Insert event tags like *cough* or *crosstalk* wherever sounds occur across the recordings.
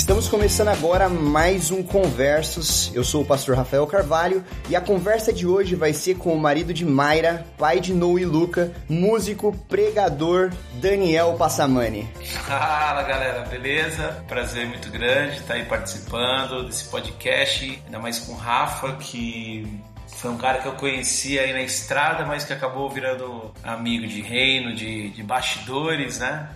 Estamos começando agora mais um Conversos. Eu sou o pastor Rafael Carvalho e a conversa de hoje vai ser com o marido de Mayra, pai de Noe e Luca, músico, pregador Daniel Passamani. Fala galera, beleza? Prazer muito grande estar aí participando desse podcast, ainda mais com o Rafa, que foi um cara que eu conhecia aí na estrada, mas que acabou virando amigo de reino, de, de bastidores, né?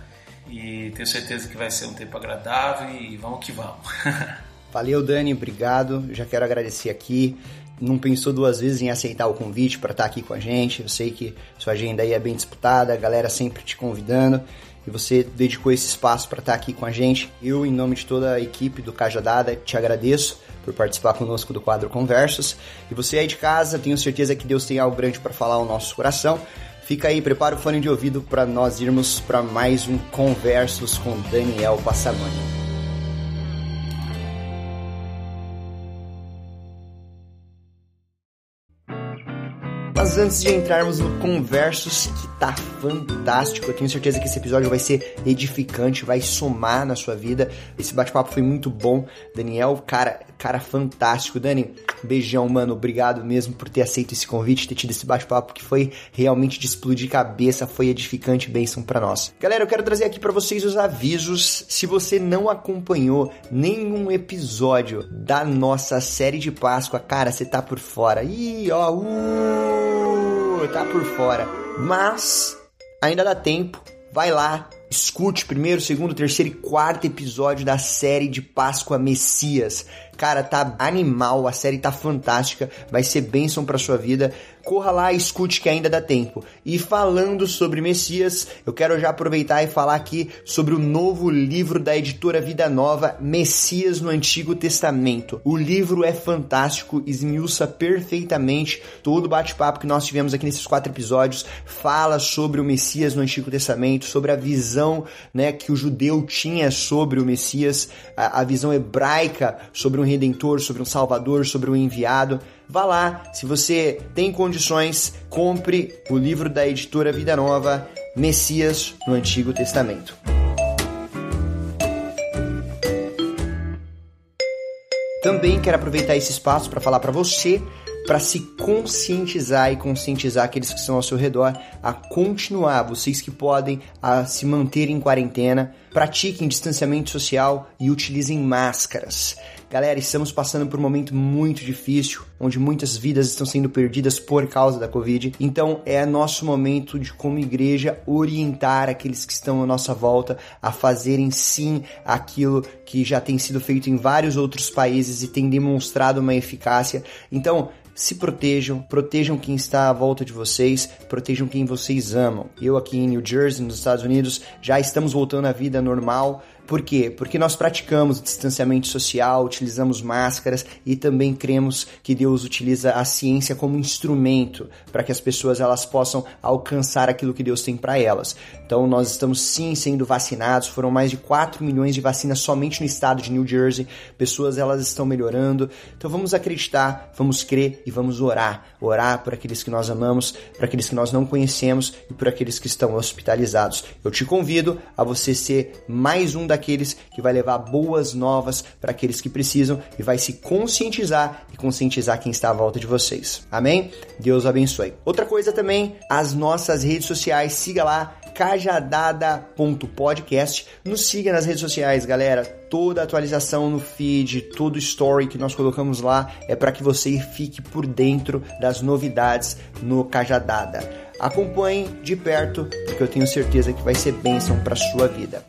E tenho certeza que vai ser um tempo agradável e vamos que vamos. *laughs* Valeu, Dani, obrigado. Já quero agradecer aqui. Não pensou duas vezes em aceitar o convite para estar aqui com a gente. Eu sei que sua agenda aí é bem disputada, a galera sempre te convidando e você dedicou esse espaço para estar aqui com a gente. Eu, em nome de toda a equipe do Cajadada, te agradeço por participar conosco do quadro Conversos. E você aí de casa, tenho certeza que Deus tem algo grande para falar ao nosso coração. Fica aí, prepara o fone de ouvido para nós irmos para mais um Conversos com Daniel Passamani. Mas antes de entrarmos no Conversos, que tá fantástico, eu tenho certeza que esse episódio vai ser edificante, vai somar na sua vida. Esse bate-papo foi muito bom. Daniel, cara, cara fantástico. Dani, beijão, mano. Obrigado mesmo por ter aceito esse convite, ter tido esse bate-papo que foi realmente de explodir cabeça, foi edificante, bênção para nós. Galera, eu quero trazer aqui para vocês os avisos. Se você não acompanhou nenhum episódio da nossa série de Páscoa, cara, você tá por fora. Ih, ó, uh! tá por fora. Mas ainda dá tempo. Vai lá, escute primeiro, segundo, terceiro e quarto episódio da série de Páscoa Messias. Cara, tá animal, a série tá fantástica, vai ser bênção pra sua vida. Corra lá escute que ainda dá tempo. E falando sobre Messias, eu quero já aproveitar e falar aqui sobre o novo livro da editora Vida Nova, Messias no Antigo Testamento. O livro é fantástico, esmiuça perfeitamente todo o bate-papo que nós tivemos aqui nesses quatro episódios. Fala sobre o Messias no Antigo Testamento, sobre a visão né, que o judeu tinha sobre o Messias, a, a visão hebraica sobre um redentor, sobre um salvador, sobre um enviado. Vá lá, se você tem condições, compre o livro da editora Vida Nova, Messias no Antigo Testamento. Também quero aproveitar esse espaço para falar para você para se conscientizar e conscientizar aqueles que estão ao seu redor a continuar, vocês que podem a se manter em quarentena, pratiquem distanciamento social e utilizem máscaras. Galera, estamos passando por um momento muito difícil, onde muitas vidas estão sendo perdidas por causa da Covid. Então, é nosso momento de, como igreja, orientar aqueles que estão à nossa volta a fazerem sim aquilo que já tem sido feito em vários outros países e tem demonstrado uma eficácia. Então, se protejam, protejam quem está à volta de vocês, protejam quem vocês amam. Eu aqui em New Jersey, nos Estados Unidos, já estamos voltando à vida normal. Por quê? Porque nós praticamos distanciamento social, utilizamos máscaras e também cremos que Deus utiliza a ciência como instrumento para que as pessoas elas possam alcançar aquilo que Deus tem para elas. Então nós estamos sim sendo vacinados, foram mais de 4 milhões de vacinas somente no estado de New Jersey. Pessoas elas estão melhorando. Então vamos acreditar, vamos crer e vamos orar. Orar por aqueles que nós amamos, por aqueles que nós não conhecemos e por aqueles que estão hospitalizados. Eu te convido a você ser mais um da daqueles que vai levar boas novas para aqueles que precisam e vai se conscientizar e conscientizar quem está à volta de vocês. Amém? Deus abençoe. Outra coisa também, as nossas redes sociais, siga lá cajadada.podcast. Nos siga nas redes sociais, galera. Toda atualização no feed, todo story que nós colocamos lá é para que você fique por dentro das novidades no Cajadada. Acompanhe de perto, porque eu tenho certeza que vai ser bênção para sua vida.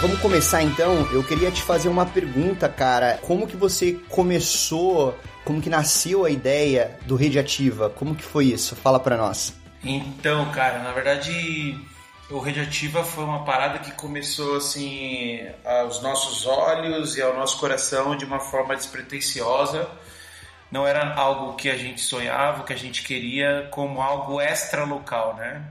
Vamos começar então. Eu queria te fazer uma pergunta, cara. Como que você começou, como que nasceu a ideia do Rede Ativa? Como que foi isso? Fala pra nós. Então, cara, na verdade, o Rede Ativa foi uma parada que começou assim aos nossos olhos e ao nosso coração de uma forma despretensiosa. Não era algo que a gente sonhava, que a gente queria como algo extra local, né?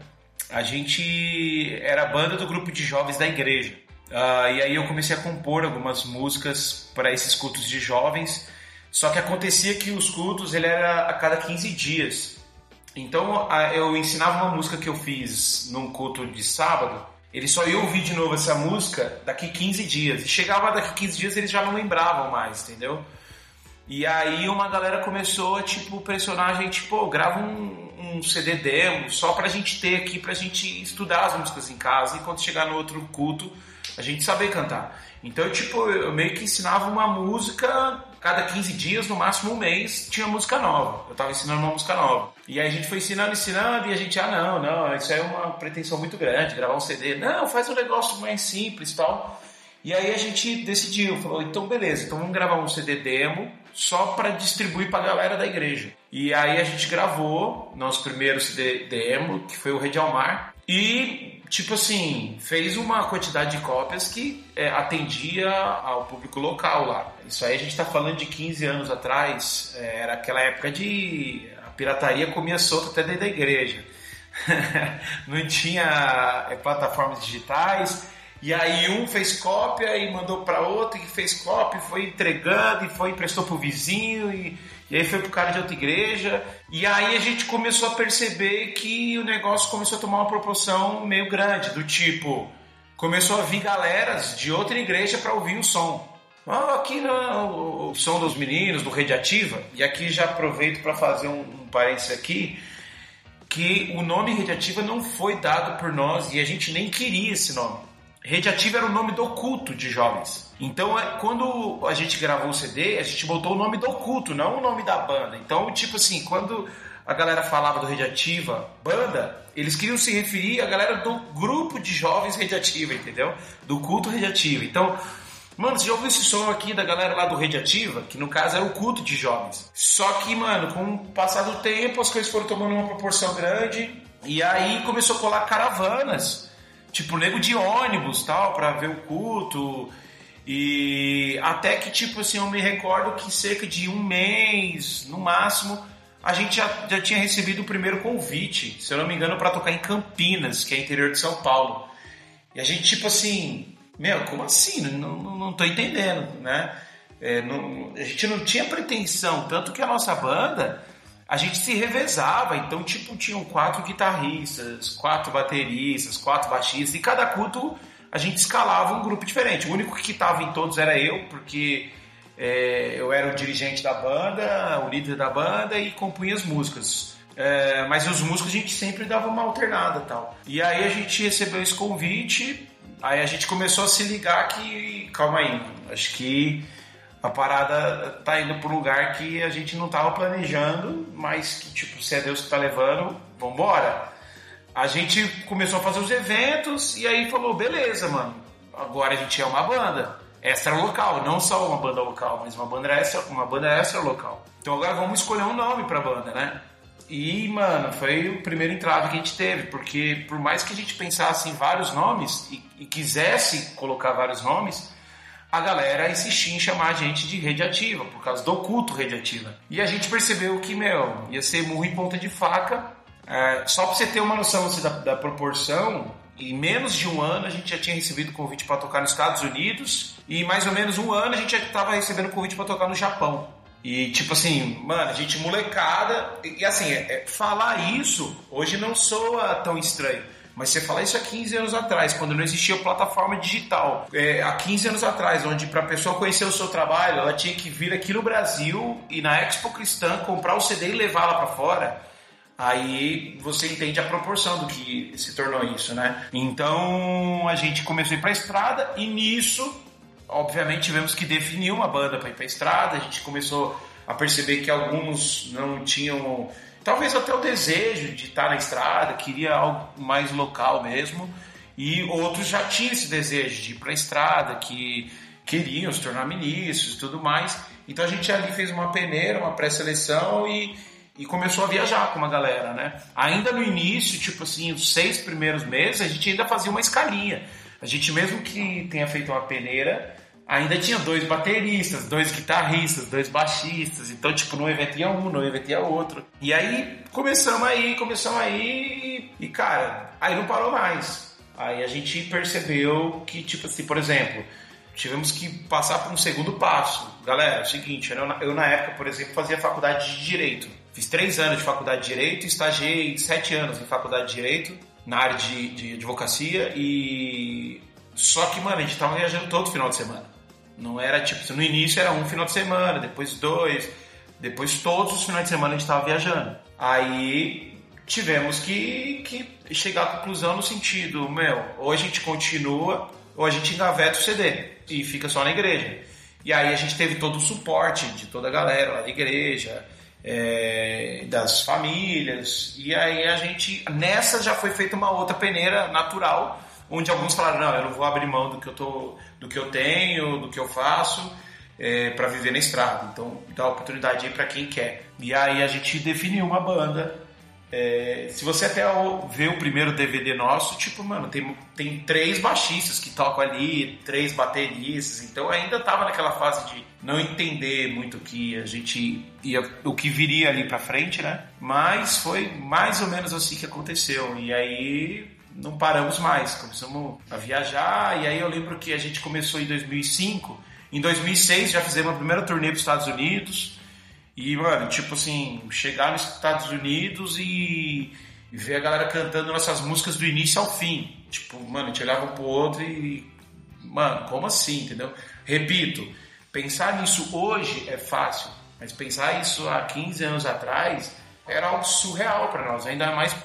A gente era a banda do grupo de jovens da igreja. Uh, e aí eu comecei a compor algumas músicas para esses cultos de jovens. Só que acontecia que os cultos ele era a cada 15 dias. Então eu ensinava uma música que eu fiz num culto de sábado. Ele só ia ouvir de novo essa música daqui 15 dias. E chegava daqui 15 dias eles já não lembravam mais, entendeu? E aí uma galera começou a tipo pressionar a gente, pô, grava um, um CD demo só pra gente ter aqui, pra gente estudar as músicas em casa e quando chegar no outro culto a gente saber cantar. Então, eu, tipo, eu meio que ensinava uma música cada 15 dias, no máximo um mês, tinha música nova. Eu tava ensinando uma música nova. E aí a gente foi ensinando, ensinando, e a gente, ah, não, não, isso é uma pretensão muito grande, gravar um CD. Não, faz um negócio mais simples tal. E aí a gente decidiu, falou, então beleza, então vamos gravar um CD demo só para distribuir para a galera da igreja. E aí a gente gravou nosso primeiro CD demo, que foi o Rede ao Mar, e tipo assim, fez uma quantidade de cópias que é, atendia ao público local lá. Isso aí a gente está falando de 15 anos atrás, é, era aquela época de a pirataria comia solto até dentro da igreja. *laughs* Não tinha é, plataformas digitais. E aí um fez cópia e mandou para outro, que fez cópia, foi entregando e foi emprestou pro vizinho e e aí foi pro cara de outra igreja. E aí a gente começou a perceber que o negócio começou a tomar uma proporção meio grande, do tipo, começou a vir galeras de outra igreja para ouvir o som. Ah, aqui o som dos meninos, do Radiativa, e aqui já aproveito para fazer um, um parênteses aqui, que o nome Radiativa não foi dado por nós e a gente nem queria esse nome. Rede Ativa era o nome do culto de jovens. Então, é, quando a gente gravou o CD, a gente botou o nome do culto, não o nome da banda. Então, tipo assim, quando a galera falava do Rede Ativa banda, eles queriam se referir à galera do grupo de jovens Rede Ativa, entendeu? Do culto Rede Ativa. Então, mano, você já ouviu esse som aqui da galera lá do Rede Ativa? Que no caso era o culto de jovens. Só que, mano, com o passar do tempo, as coisas foram tomando uma proporção grande. E aí começou a colar caravanas tipo, nego de ônibus, tal, para ver o culto. E até que, tipo assim, eu me recordo que cerca de um mês, no máximo, a gente já, já tinha recebido o primeiro convite, se eu não me engano, para tocar em Campinas, que é interior de São Paulo. E a gente, tipo assim, meu, como assim? Não, não, não tô entendendo, né? É, não, a gente não tinha pretensão, tanto que a nossa banda a gente se revezava, então tipo tinham quatro guitarristas, quatro bateristas, quatro baixistas e cada culto a gente escalava um grupo diferente. O único que estava em todos era eu, porque é, eu era o dirigente da banda, o líder da banda e compunha as músicas. É, mas os músicos a gente sempre dava uma alternada tal. E aí a gente recebeu esse convite, aí a gente começou a se ligar que, calma aí, acho que a parada tá indo para um lugar que a gente não tava planejando, mas que, tipo, se é Deus que tá levando, vambora. A gente começou a fazer os eventos e aí falou, beleza, mano, agora a gente é uma banda extra local, não só uma banda local, mas uma banda extra, uma banda extra local. Então agora vamos escolher um nome pra banda, né? E, mano, foi o primeiro entrave que a gente teve, porque por mais que a gente pensasse em vários nomes e, e quisesse colocar vários nomes, a galera insistia em chamar a gente de rede por causa do culto rede. E a gente percebeu que, meu, ia ser murro em ponta de faca. É, só pra você ter uma noção assim, da, da, proporção, em menos de um ano a gente já tinha recebido convite para tocar nos Estados Unidos, e mais ou menos um ano a gente já estava recebendo convite para tocar no Japão. E tipo assim, mano, a gente molecada, e, e assim, é, é, falar isso hoje não soa tão estranho. Mas você fala isso há 15 anos atrás, quando não existia plataforma digital. É, há 15 anos atrás, onde para a pessoa conhecer o seu trabalho, ela tinha que vir aqui no Brasil e na Expo Cristã comprar o CD e levar lá para fora. Aí você entende a proporção do que se tornou isso, né? Então a gente começou a ir para a estrada e nisso, obviamente, tivemos que definir uma banda para ir para a estrada. A gente começou a perceber que alguns não tinham talvez até o desejo de estar na estrada, queria algo mais local mesmo, e outros já tinham esse desejo de ir para a estrada, que queriam se tornar ministros e tudo mais. Então a gente ali fez uma peneira, uma pré-seleção e, e começou a viajar com uma galera, né? Ainda no início, tipo assim, os seis primeiros meses, a gente ainda fazia uma escalinha. A gente mesmo que tenha feito uma peneira, ainda tinha dois bateristas, dois guitarristas, dois baixistas. Então, tipo, no evento ia um, no evento ia outro. E aí começamos aí, começamos aí. E, cara, aí não parou mais. Aí a gente percebeu que, tipo assim, por exemplo, tivemos que passar por um segundo passo. Galera, é o seguinte, eu na época, por exemplo, fazia faculdade de Direito. Fiz três anos de faculdade de Direito, estagiei sete anos em faculdade de Direito, na área de, de advocacia, e... Só que, mano, a gente tava viajando todo final de semana. Não era tipo, no início era um final de semana, depois dois, depois todos os finais de semana a gente tava viajando. Aí tivemos que, que chegar à conclusão no sentido, meu, ou a gente continua, ou a gente engaveta o CD e fica só na igreja. E aí a gente teve todo o suporte de toda a galera lá da igreja, é, das famílias, e aí a gente, nessa já foi feita uma outra peneira natural, onde alguns falaram, não, eu não vou abrir mão do que eu, tô, do que eu tenho, do que eu faço, é, para viver na estrada. Então dá oportunidade aí para quem quer. E aí a gente definiu uma banda é, se você até vê o primeiro DVD nosso, tipo, mano, tem, tem três baixistas que tocam ali, três bateristas, então ainda tava naquela fase de não entender muito o que a gente ia, o que viria ali pra frente, né? Mas foi mais ou menos assim que aconteceu. E aí não paramos mais, começamos a viajar, e aí eu lembro que a gente começou em 2005, em 2006 já fizemos a primeira turnê para os Estados Unidos, e, mano, tipo assim, chegar nos Estados Unidos e, ver a galera cantando nossas músicas do início ao fim. Tipo, mano, a gente olhava um pro outro e. Mano, como assim, entendeu? Repito, pensar nisso hoje é fácil, mas pensar isso há 15 anos atrás era algo surreal para nós, ainda mais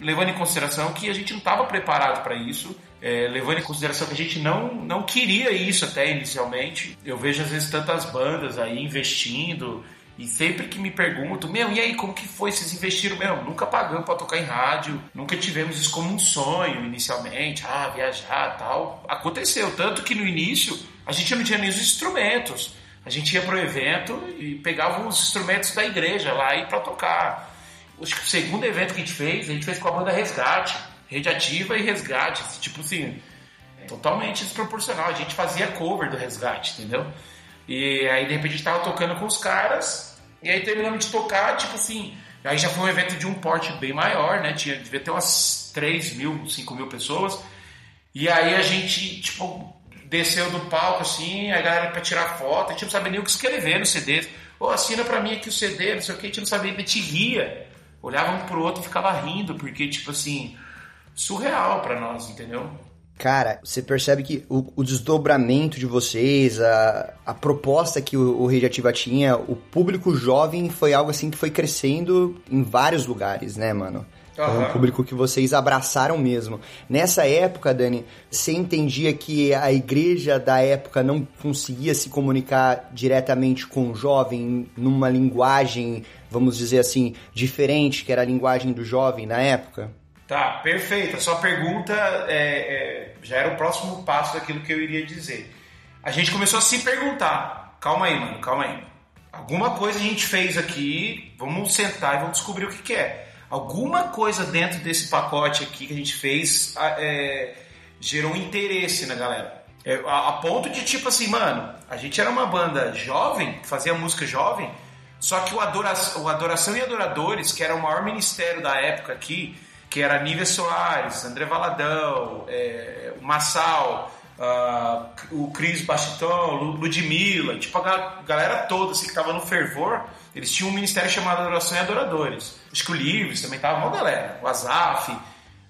levando em consideração que a gente não estava preparado para isso, é, levando em consideração que a gente não, não queria isso até inicialmente. Eu vejo às vezes tantas bandas aí investindo e sempre que me perguntam, meu, e aí, como que foi? Vocês investiram? Meu, nunca pagamos para tocar em rádio, nunca tivemos isso como um sonho inicialmente, ah, viajar tal. Aconteceu, tanto que no início a gente não tinha nem os instrumentos. A gente ia pro evento e pegava os instrumentos da igreja lá e para tocar. o segundo evento que a gente fez, a gente fez com a banda Resgate, Rede Ativa e Resgate, tipo assim, totalmente desproporcional. A gente fazia cover do Resgate, entendeu? E aí de repente a gente tava tocando com os caras e aí terminamos de tocar, tipo assim, aí já foi um evento de um porte bem maior, né? Tinha, devia ter umas 3 mil, 5 mil pessoas. E aí a gente, tipo, desceu do palco, assim, a galera pra tirar foto, a gente não sabia nem o que escrever no CD. Ô, assina pra mim aqui o CD, não sei o que, a gente não sabia, a gente ria. Olhava um pro outro e ficava rindo, porque, tipo assim, surreal pra nós, entendeu? Cara, você percebe que o, o desdobramento de vocês, a, a proposta que o, o Rede Ativa tinha, o público jovem foi algo assim que foi crescendo em vários lugares, né, mano? Uhum. um público que vocês abraçaram mesmo. Nessa época, Dani, você entendia que a igreja da época não conseguia se comunicar diretamente com o jovem numa linguagem, vamos dizer assim, diferente, que era a linguagem do jovem na época? Tá, perfeito. A sua pergunta é, é, já era o próximo passo daquilo que eu iria dizer. A gente começou a se perguntar: calma aí, mano, calma aí. Alguma coisa a gente fez aqui, vamos sentar e vamos descobrir o que, que é. Alguma coisa dentro desse pacote aqui que a gente fez é, gerou interesse na galera. É, a, a, ponto de tipo assim, mano, a gente era uma banda jovem, fazia música jovem, só que o, Adoração, o Adoração e Adoradores, que era o maior ministério da época aqui, que era Nívia Soares, André Valadão, é, o Massal, uh, o Cris Bastitão, Ludmilla, tipo a galera toda assim, que tava no fervor, eles tinham um ministério chamado Adoração e Adoradores. Acho que o Livres também tava uma galera, o Azaf.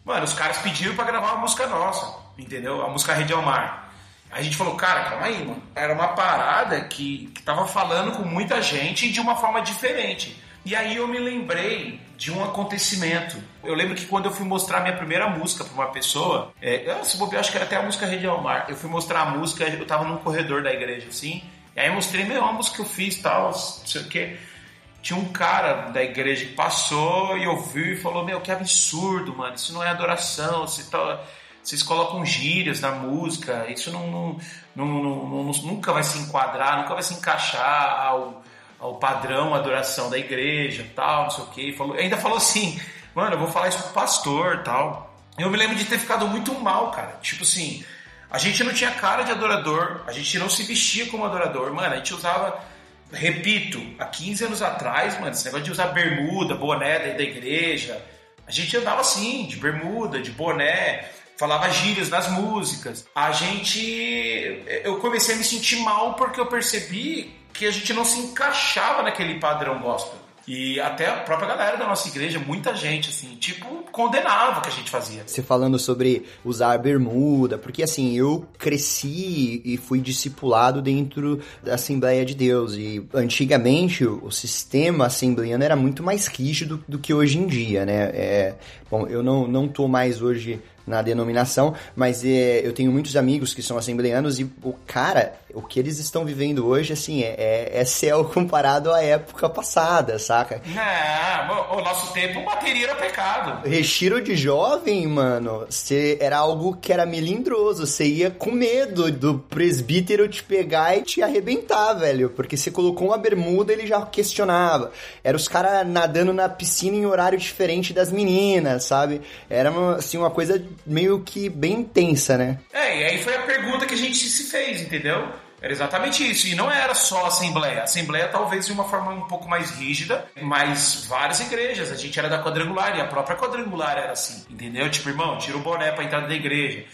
Mano, os caras pediram para gravar uma música nossa, entendeu? A música Rede ao Mar. A gente falou, cara, calma aí, mano. Era uma parada que, que tava falando com muita gente de uma forma diferente. E aí eu me lembrei de um acontecimento. Eu lembro que quando eu fui mostrar minha primeira música para uma pessoa, é, eu, se bobear, acho que era até a música Rede ao Mar. Eu fui mostrar a música, eu tava num corredor da igreja assim, e aí mostrei, meu, música que eu fiz tal, não sei o quê. Tinha um cara da igreja que passou e ouviu e falou: Meu, que absurdo, mano, isso não é adoração, você tá vocês colocam gírias na música, isso não, não, não, não, nunca vai se enquadrar, nunca vai se encaixar ao, ao padrão adoração da igreja, tal, não sei o que. Falou, ainda falou assim, mano, eu vou falar isso pro pastor, tal. Eu me lembro de ter ficado muito mal, cara. Tipo assim, a gente não tinha cara de adorador, a gente não se vestia como adorador, mano. A gente usava, repito, há 15 anos atrás, mano, esse negócio de usar bermuda, boné da igreja. A gente andava assim, de bermuda, de boné, falava gírias nas músicas. A gente. Eu comecei a me sentir mal porque eu percebi que a gente não se encaixava naquele padrão gospel. E até a própria galera da nossa igreja, muita gente, assim, tipo, condenava o que a gente fazia. Você falando sobre usar bermuda, porque assim, eu cresci e fui discipulado dentro da Assembleia de Deus. E antigamente o sistema assembleiano era muito mais rígido do que hoje em dia, né? É, bom, eu não, não tô mais hoje na denominação, mas é, eu tenho muitos amigos que são assembleanos e o cara, o que eles estão vivendo hoje, assim, é, é, é céu *laughs* comparado à época passada, saca? Não, o nosso tempo bateria era pecado. Retiro de jovem, mano, você era algo que era melindroso, você ia com medo do presbítero te pegar e te arrebentar, velho, porque você colocou uma bermuda ele já questionava. Era os caras nadando na piscina em horário diferente das meninas, sabe? Era uma, assim, uma coisa meio que bem intensa, né? É, e aí foi a pergunta que a gente se fez, entendeu? Era exatamente isso. E não era só a Assembleia. A Assembleia talvez de uma forma um pouco mais rígida, mas várias igrejas. A gente era da quadrangular e a própria quadrangular era assim, entendeu? Tipo, irmão, tira o boné pra entrada da igreja.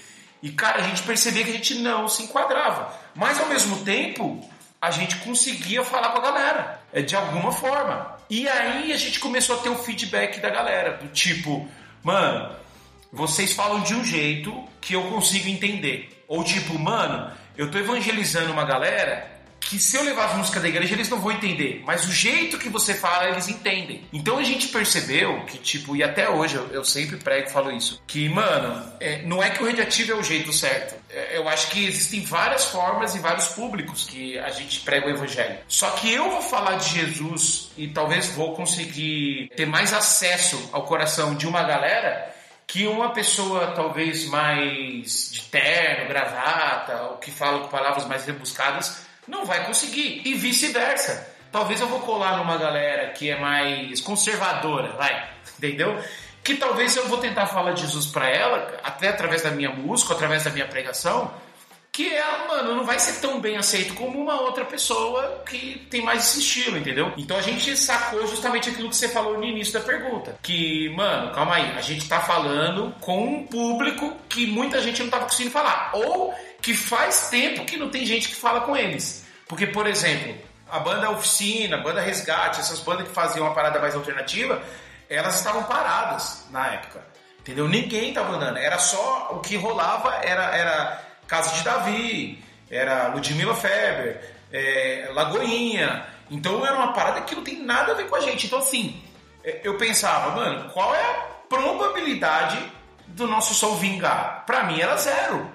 E, cara, a gente percebia que a gente não se enquadrava. Mas, ao mesmo tempo, a gente conseguia falar com a galera, é, de alguma forma. E aí a gente começou a ter o feedback da galera, do tipo, mano, vocês falam de um jeito que eu consigo entender. Ou tipo, mano, eu tô evangelizando uma galera que se eu levar as músicas da igreja eles não vão entender, mas o jeito que você fala eles entendem. Então a gente percebeu que, tipo, e até hoje eu, eu sempre prego falo isso, que, mano, é, não é que o radioativo é o jeito certo. É, eu acho que existem várias formas e vários públicos que a gente prega o evangelho. Só que eu vou falar de Jesus e talvez vou conseguir ter mais acesso ao coração de uma galera que uma pessoa talvez mais de terno, gravata, ou que fala com palavras mais rebuscadas, não vai conseguir. E vice-versa. Talvez eu vou colar numa galera que é mais conservadora, vai, entendeu? Que talvez eu vou tentar falar de Jesus para ela, até através da minha música, através da minha pregação, que é, mano, não vai ser tão bem aceito como uma outra pessoa que tem mais esse estilo, entendeu? Então a gente sacou justamente aquilo que você falou no início da pergunta. Que, mano, calma aí, a gente tá falando com um público que muita gente não tava conseguindo falar. Ou que faz tempo que não tem gente que fala com eles. Porque, por exemplo, a banda Oficina, a banda Resgate, essas bandas que faziam uma parada mais alternativa, elas estavam paradas na época. Entendeu? Ninguém tava andando. Era só o que rolava era, era Casa de Davi, era Ludmilla Feber, é, Lagoinha. Então era uma parada que não tem nada a ver com a gente. Então, assim, é, eu pensava, mano, qual é a probabilidade do nosso som vingar? Pra mim era zero.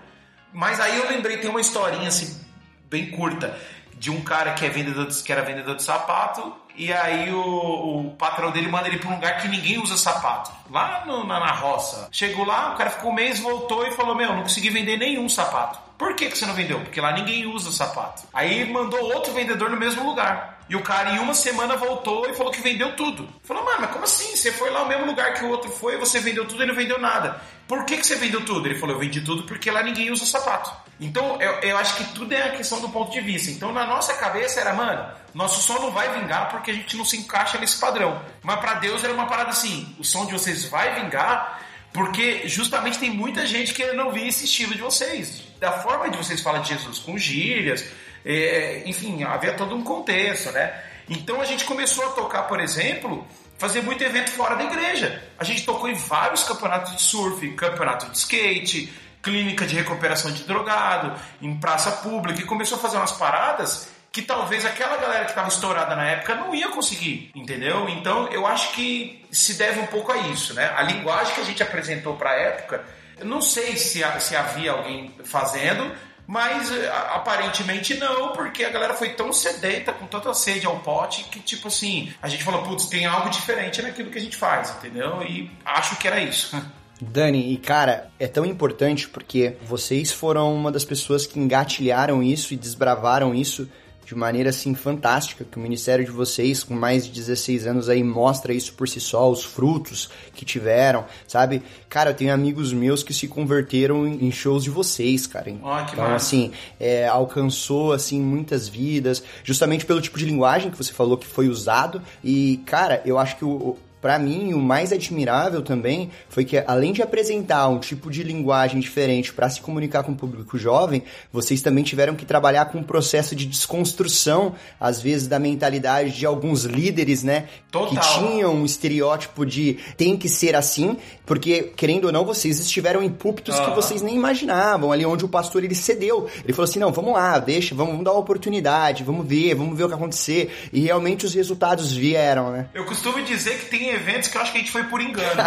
Mas aí eu lembrei, tem uma historinha assim, bem curta, de um cara que, é vendedor de, que era vendedor de sapato, e aí o, o patrão dele manda ele pra um lugar que ninguém usa sapato lá no, na, na roça. Chegou lá, o cara ficou um mês, voltou e falou: Meu, não consegui vender nenhum sapato. Por que, que você não vendeu? Porque lá ninguém usa sapato. Aí mandou outro vendedor no mesmo lugar. E o cara em uma semana voltou e falou que vendeu tudo. Falou, mano, mas como assim? Você foi lá no mesmo lugar que o outro foi, você vendeu tudo e não vendeu nada. Por que, que você vendeu tudo? Ele falou, eu vendi tudo porque lá ninguém usa sapato. Então, eu, eu acho que tudo é a questão do ponto de vista. Então, na nossa cabeça era, mano, nosso som não vai vingar porque a gente não se encaixa nesse padrão. Mas para Deus era uma parada assim, o som de vocês vai vingar porque justamente tem muita gente que não via esse estilo de vocês. Da forma de vocês falam de Jesus, com gírias, é, enfim, havia todo um contexto, né? Então a gente começou a tocar, por exemplo, fazer muito evento fora da igreja. A gente tocou em vários campeonatos de surf, campeonato de skate, clínica de recuperação de drogado, em praça pública, e começou a fazer umas paradas que talvez aquela galera que estava estourada na época não ia conseguir, entendeu? Então eu acho que se deve um pouco a isso, né? A linguagem que a gente apresentou para a época, eu não sei se, se havia alguém fazendo, mas eh, aparentemente não, porque a galera foi tão sedenta, com tanta sede ao pote, que tipo assim, a gente falou, putz, tem algo diferente naquilo que a gente faz, entendeu? E acho que era isso. *laughs* Dani, e cara, é tão importante porque vocês foram uma das pessoas que engatilharam isso e desbravaram isso de maneira assim fantástica, que o ministério de vocês, com mais de 16 anos aí, mostra isso por si só, os frutos que tiveram, sabe? Cara, eu tenho amigos meus que se converteram em shows de vocês, cara. Oh, então, massa. assim, é, alcançou, assim, muitas vidas, justamente pelo tipo de linguagem que você falou que foi usado. E, cara, eu acho que o, para mim, o mais admirável também foi que, além de apresentar um tipo de linguagem diferente para se comunicar com o público jovem, vocês também tiveram que trabalhar com um processo de desconstrução, às vezes, da mentalidade de alguns líderes, né? Total. Que tinham um estereótipo de tem que ser assim, porque, querendo ou não, vocês estiveram em púlpitos que vocês nem imaginavam, ali onde o pastor ele cedeu. Ele falou assim: não, vamos lá, deixa, vamos, vamos dar uma oportunidade, vamos ver, vamos ver o que acontecer. E realmente os resultados vieram, né? Eu costumo dizer que tem eventos que eu acho que a gente foi por engano.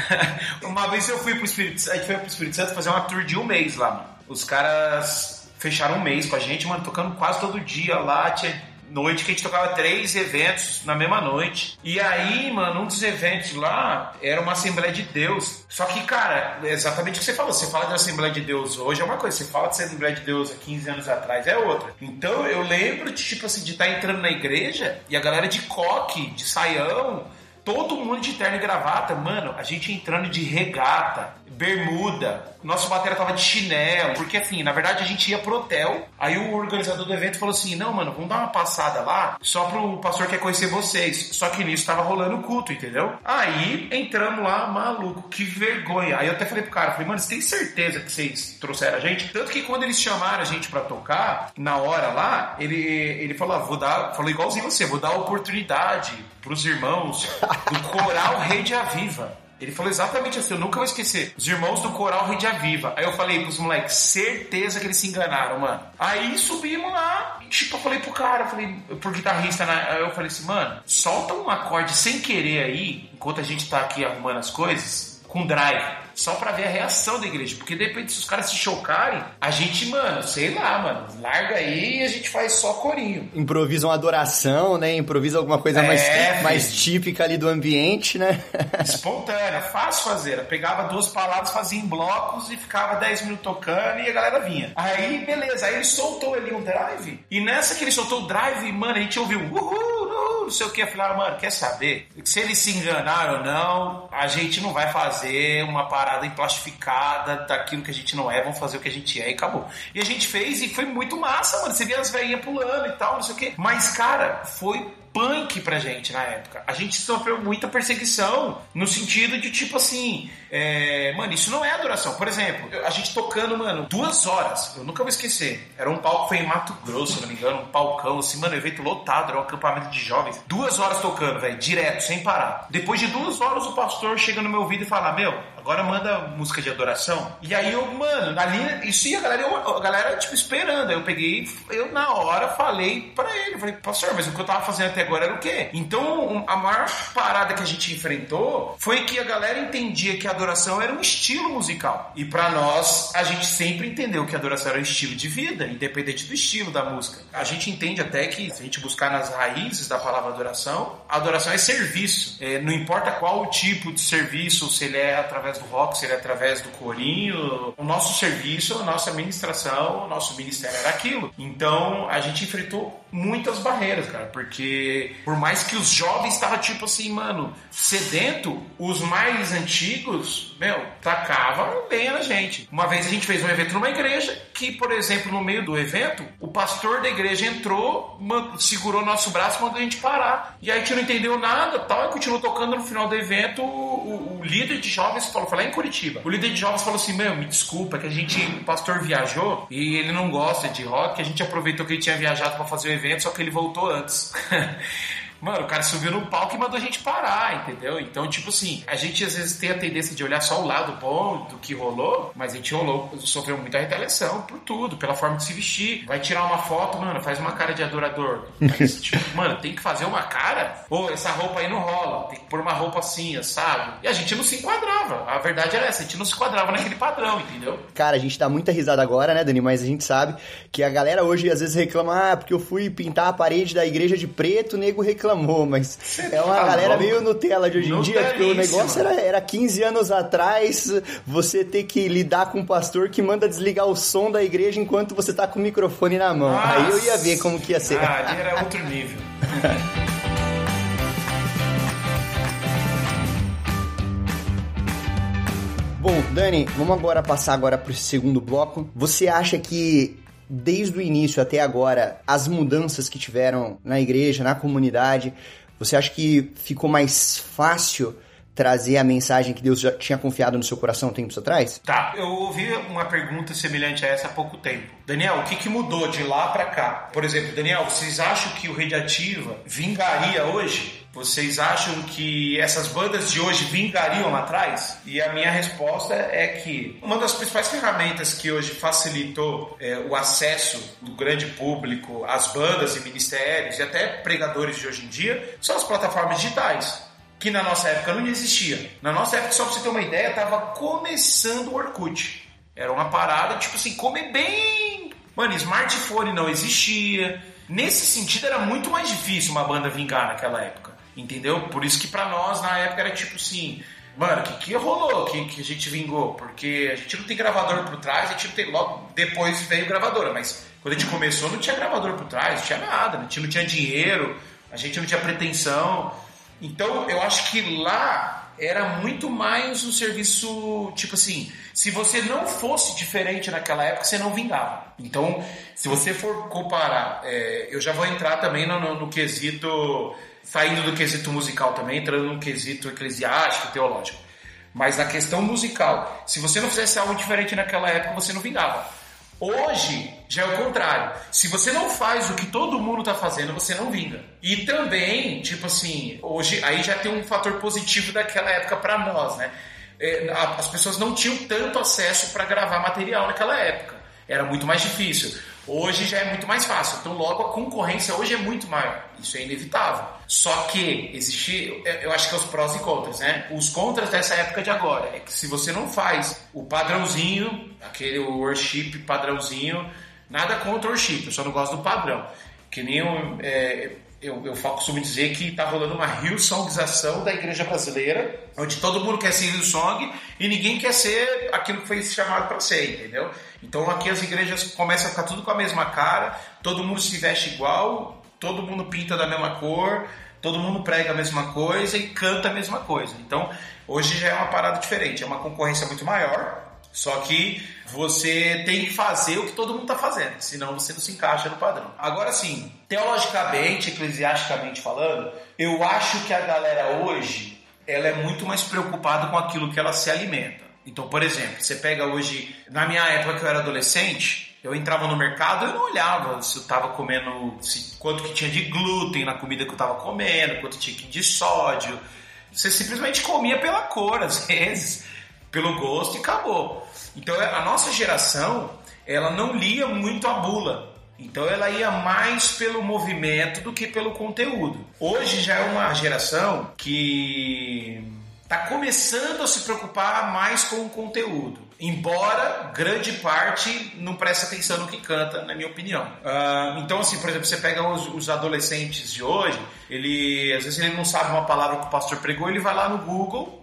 *laughs* uma vez eu fui pro Espírito Santo, a gente foi pro Espírito Santo fazer uma tour de um mês lá, mano. Os caras fecharam um mês com a gente, mano, tocando quase todo dia lá, tinha noite que a gente tocava três eventos na mesma noite. E aí, mano, um dos eventos lá era uma Assembleia de Deus. Só que, cara, é exatamente o que você falou. Você fala de Assembleia de Deus hoje é uma coisa, você fala de Assembleia de Deus há 15 anos atrás é outra. Então eu lembro de, tipo assim, de estar entrando na igreja e a galera de coque, de saião, todo mundo de terno e gravata, mano, a gente entrando de regata, bermuda, nosso batera tava de chinelo, porque assim, na verdade a gente ia pro hotel, aí o organizador do evento falou assim, não, mano, vamos dar uma passada lá, só pro pastor quer conhecer vocês, só que nisso tava rolando o culto, entendeu? Aí entramos lá, maluco, que vergonha, aí eu até falei pro cara, falei, mano, você tem certeza que vocês trouxeram a gente? Tanto que quando eles chamaram a gente pra tocar, na hora lá, ele, ele falou, ah, vou dar, falou igualzinho você, vou dar oportunidade pros irmãos do coral Rede Aviva. Ele falou exatamente assim, eu nunca vou esquecer. Os irmãos do coral Rede Aviva. Aí eu falei pros moleques, certeza que eles se enganaram, mano. Aí subimos lá, tipo, eu falei pro cara, eu falei, pro guitarrista, né? Eu falei assim, mano, solta um acorde sem querer aí, enquanto a gente tá aqui arrumando as coisas, com drive só pra ver a reação da igreja. Porque de repente, se os caras se chocarem, a gente, mano, sei lá, mano, larga aí e a gente faz só corinho. Improvisa uma adoração, né? Improvisa alguma coisa É, mais, mais típica ali do ambiente, né? *laughs* Espontânea, fácil fazer. Eu pegava duas palavras, fazia em blocos e ficava 10 minutos tocando e a galera vinha. Aí, beleza. Aí ele soltou ali um drive. E nessa que ele soltou o drive, mano, a gente ouviu uhul, uhul, não sei o que. Eu falei, ah, mano, quer saber? Se eles se enganaram ou não, a gente não vai fazer uma parada emplastificada daquilo que a gente não é, vamos fazer o que a gente é e acabou. E a gente fez e foi muito massa, mano. Você via as velhinhas pulando e tal, não sei o que. Mas, cara, foi punk pra gente na época. A gente sofreu muita perseguição no sentido de tipo assim, é, mano, isso não é adoração. Por exemplo, a gente tocando, mano, duas horas, eu nunca vou esquecer. Era um palco, foi em Mato Grosso, se não me engano, um palcão, assim, mano, evento lotado, era um acampamento de jovens. Duas horas tocando, velho, direto, sem parar. Depois de duas horas, o pastor chega no meu ouvido e fala: Meu, agora manda música de adoração. E aí eu, mano, ali, isso e a galera, eu- a galera, tipo, esperando. Aí eu peguei, eu na hora falei pra ele, falei, pastor, mas o que eu tava fazendo até agora era o quê? Então, a maior parada que a gente enfrentou foi que a galera entendia que a adoração era um estilo musical. E pra nós, a gente sempre entendeu que a adoração era um estilo de vida, independente do estilo da música. A gente entende até que, se a gente buscar nas raízes da palavra adoração, a adoração é serviço. É, não importa qual o tipo de serviço, se ele é através do rock, é através do corinho, o nosso serviço, a nossa ministração, o nosso ministério era aquilo. Então, a gente enfrentou muitas barreiras, cara, porque por mais que os jovens estavam tipo assim, mano, sedento, os mais antigos, meu, tacavam lenha na gente. Uma vez a gente fez um evento numa igreja que, por exemplo, no meio do evento, o pastor da igreja entrou, segurou nosso braço mandou a gente parar. E aí a gente não entendeu nada, tal, e continuou tocando no final do evento. O, o líder de jovens falou, foi lá em Curitiba. O líder de jovens falou assim: Meu, me desculpa, que a gente, o pastor viajou e ele não gosta de rock, que a gente aproveitou que ele tinha viajado pra fazer o evento, só que ele voltou antes. *laughs* Mano, o cara subiu no palco e mandou a gente parar, entendeu? Então, tipo assim, a gente às vezes tem a tendência de olhar só o lado bom do que rolou, mas a gente rolou, sofreu muita retaliação por tudo, pela forma de se vestir. Vai tirar uma foto, mano, faz uma cara de adorador. Mas, *laughs* tipo, mano, tem que fazer uma cara? Ou essa roupa aí não rola, tem que pôr uma roupa assim, sabe? E a gente não se enquadrava. A verdade era essa, a gente não se enquadrava naquele padrão, entendeu? Cara, a gente dá muita risada agora, né, Dani? Mas a gente sabe que a galera hoje às vezes reclama, ah, porque eu fui pintar a parede da igreja de preto, o nego reclamou. Mas é uma tá galera louco. meio Nutella de hoje em dia, porque o negócio era, era 15 anos atrás, você ter que lidar com um pastor que manda desligar o som da igreja enquanto você tá com o microfone na mão. Aí eu ia ver como que ia ser. Ah, era outro nível. *laughs* Bom, Dani, vamos agora passar agora para o segundo bloco. Você acha que desde o início até agora as mudanças que tiveram na igreja, na comunidade, Você acha que ficou mais fácil trazer a mensagem que Deus já tinha confiado no seu coração tempos atrás? Tá, eu ouvi uma pergunta semelhante a essa há pouco tempo. Daniel, o que, que mudou de lá para cá? Por exemplo, Daniel, vocês acham que o Rede Ativa vingaria hoje? Vocês acham que essas bandas de hoje vingariam lá atrás? E a minha resposta é que uma das principais ferramentas que hoje facilitou é, o acesso do grande público às bandas e ministérios e até pregadores de hoje em dia são as plataformas digitais que na nossa época não existia. Na nossa época, só pra você ter uma ideia, tava começando o Orkut. Era uma parada, tipo assim, comer bem. Mano, smartphone não existia. Nesse sentido, era muito mais difícil uma banda vingar naquela época. Entendeu? Por isso que pra nós, na época, era tipo assim. Mano, o que, que rolou que, que a gente vingou? Porque a gente não tem gravador por trás, a gente não tem. Logo depois veio gravadora, mas quando a gente começou não tinha gravador por trás, não tinha nada, a gente não tinha dinheiro, a gente não tinha pretensão. Então, eu acho que lá era muito mais um serviço, tipo assim, se você não fosse diferente naquela época, você não vingava. Então, se você for comparar, é, eu já vou entrar também no, no, no, quesito, saindo do quesito musical também, entrando no quesito eclesiástico, teológico. Mas na questão musical, se você não fizesse algo diferente naquela época, você não vingava. Hoje já é o contrário. Se você não faz o que todo mundo está fazendo, você não vinga. E também, tipo assim, hoje aí já tem um fator positivo daquela época para nós, né? É, as pessoas não tinham tanto acesso para gravar material naquela época. Era muito mais difícil. Hoje já é muito mais fácil. Então, logo a concorrência hoje é muito maior. Isso é inevitável. Só que existe, eu acho que é os prós e contras, né? Os contras dessa época de agora é que se você não faz o padrãozinho, aquele worship padrãozinho, nada contra o worship, eu só não gosto do padrão. Que nem eu, é, eu, eu costumo dizer que está rolando uma Hillsongização da igreja brasileira, onde todo mundo quer ser Hillsong e ninguém quer ser aquilo que foi chamado para ser, entendeu? Então aqui as igrejas começam a ficar tudo com a mesma cara, todo mundo se veste igual, todo mundo pinta da mesma cor, todo mundo prega a mesma coisa e canta a mesma coisa. Então hoje já é uma parada diferente, é uma concorrência muito maior, só que você tem que fazer o que todo mundo está fazendo, senão você não se encaixa no padrão. Agora sim, teologicamente, eclesiasticamente falando, eu acho que a galera hoje ela é muito mais preocupada com aquilo que ela se alimenta. Então, por exemplo, você pega hoje, na minha época que eu era adolescente, eu entrava no mercado e não olhava se eu estava comendo, se, quanto que tinha de glúten na comida que eu estava comendo, quanto tinha de sódio. Você simplesmente comia pela cor, às *laughs* vezes, pelo gosto e acabou. Então, a nossa geração, ela não lia muito a bula. Então ela ia mais pelo movimento do que pelo conteúdo. Hoje já é uma geração que está começando a se preocupar mais com o conteúdo. Embora grande parte não preste atenção no que canta, na minha opinião. Uh, então, assim, por exemplo, você pega os, os, adolescentes de hoje, ele às vezes ele não sabe uma palavra que o pastor pregou, ele vai lá no Google,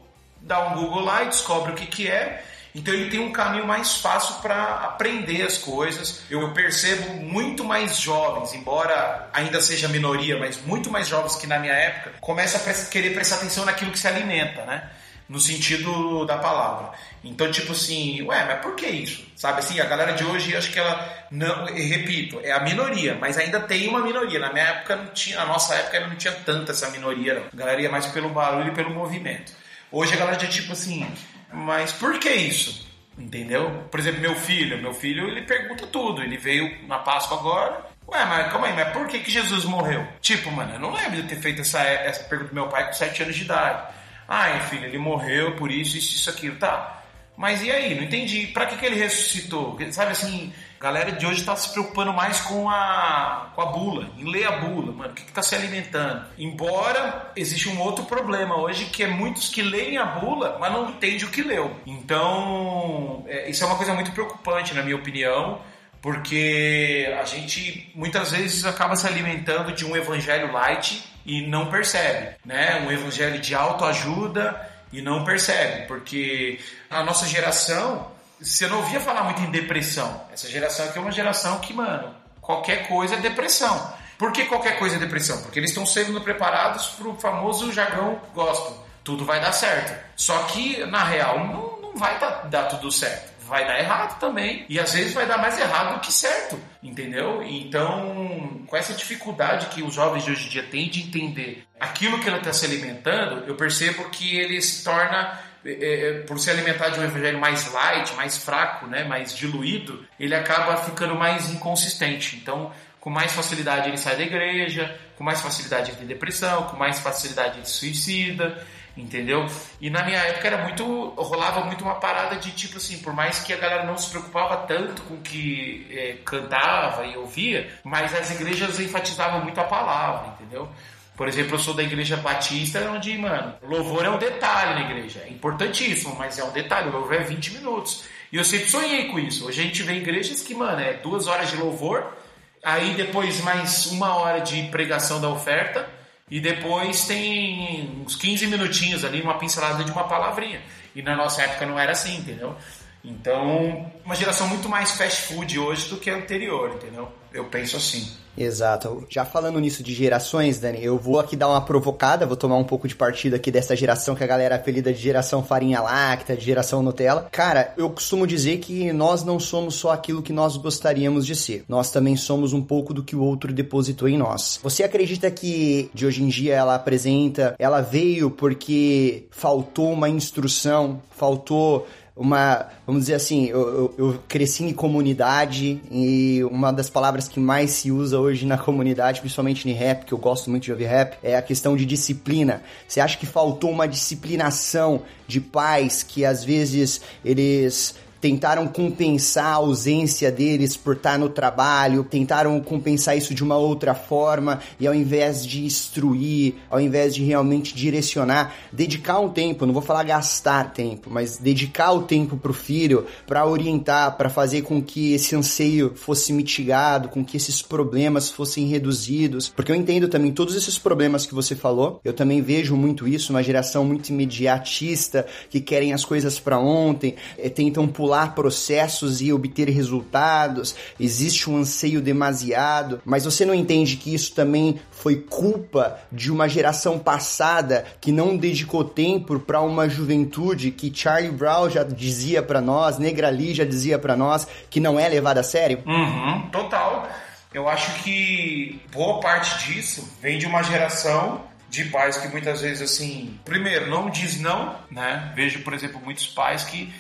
dá um Google lá e descobre o que, que é então ele tem um caminho mais fácil para aprender as coisas. Eu percebo muito mais jovens, embora ainda seja minoria, mas muito mais jovens que na minha época, começam a querer prestar atenção naquilo que se alimenta, né? No sentido da palavra. Então, tipo assim, ué, mas por que isso? Sabe assim, a galera de hoje, acho que ela, não, repito, é a minoria, mas ainda tem uma minoria. Na minha época, não tinha, na nossa época, não tinha tanta essa minoria, não. A galera ia mais pelo barulho e pelo movimento. Hoje a galera já, tipo assim, mas por que isso? Entendeu? Por exemplo, meu filho, meu filho ele pergunta tudo. Ele veio na Páscoa agora. Ué, mas calma aí, mas por que, que Jesus morreu? Tipo, mano, eu não lembro de ter feito essa, essa pergunta pro meu pai com 7 anos de idade. Ah, filho, ele morreu por isso, isso, isso, aquilo. Tá. Mas e aí? Não entendi. Pra que, que ele ressuscitou? Sabe assim, galera de hoje tá se preocupando mais com a, com a bula, em ler a bula, mano. O que, que tá se alimentando? Embora existe um outro problema hoje, que é muitos que leem a bula, mas não entendem o que leu. Então, é, isso é uma coisa muito preocupante, na minha opinião porque a gente muitas vezes acaba se alimentando de um evangelho light e não percebe, né? Um evangelho de autoajuda e não percebe, porque a nossa geração, você não ouvia falar muito em depressão. Essa geração aqui é uma geração que, mano, qualquer coisa é depressão. Por que qualquer coisa é depressão? Porque eles estão sendo preparados para o famoso jargão gospel. Tudo vai dar certo. Só que, na real, não, não vai dar, dar tudo certo. vai dar errado também. E às vezes vai dar mais errado do que certo, entendeu? Então, com essa dificuldade que os jovens de hoje em dia têm de entender aquilo que ele está se alimentando, eu percebo que ele se torna é, é, por se alimentar de um evangelho mais light, mais fraco, né, mais diluído, ele acaba ficando mais inconsistente. Então, com mais facilidade ele sai da igreja, com mais facilidade ele tem depressão, com mais facilidade ele suicida, entendeu? E na minha época era muito, rolava muito uma parada de tipo assim, por mais que a galera não se preocupava tanto com o que é, cantava e ouvia, mas as igrejas enfatizavam muito a palavra, entendeu? Por exemplo, eu sou da igreja batista, onde, mano, louvor é um detalhe na igreja. É importantíssimo, mas é um detalhe. O louvor é 20 minutos. E eu sempre sonhei com isso. Hoje a gente vê igrejas que, mano, é duas horas de louvor, aí depois mais uma hora de pregação da oferta, e depois tem uns 15 minutinhos ali, uma pincelada de uma palavrinha. E na nossa época não era assim, entendeu? Então, uma geração muito mais fast food hoje do que a anterior, entendeu? Eu penso assim. Exato. Já falando nisso de gerações, Dani, eu vou aqui dar uma provocada, vou tomar um pouco de partido aqui dessa geração que a galera apelida de geração farinha láctea, de geração Nutella. Cara, eu costumo dizer que nós não somos só aquilo que nós gostaríamos de ser. Nós também somos um pouco do que o outro depositou em nós. Você acredita que de hoje em dia ela apresenta, ela veio porque faltou uma instrução, faltou uma, vamos dizer assim, eu, eu, eu, cresci em comunidade e uma das palavras que mais se usa hoje na comunidade, principalmente em rap, que eu gosto muito de ouvir rap, é a questão de disciplina. Você acha que faltou uma disciplinação de pais que às vezes eles tentaram compensar a ausência deles por estar no trabalho, tentaram compensar isso de uma outra forma e ao invés de instruir, ao invés de realmente direcionar, dedicar um tempo, não vou falar gastar tempo, mas dedicar o tempo para o filho, para orientar, para fazer com que esse anseio fosse mitigado, com que esses problemas fossem reduzidos, porque eu entendo também todos esses problemas que você falou, eu também vejo muito isso, uma geração muito imediatista que querem as coisas para ontem, eh, tentam pular processos e obter resultados, existe um anseio demasiado, mas você não entende que isso também foi culpa de uma geração passada que não dedicou tempo para uma juventude que Charlie Brown já dizia para nós, Negra Lee já dizia para nós que não é levada a sério? Uhum, total. Eu acho que boa parte disso vem de uma geração de pais que muitas vezes assim, primeiro, não diz não, né? Vejo, por exemplo, muitos pais que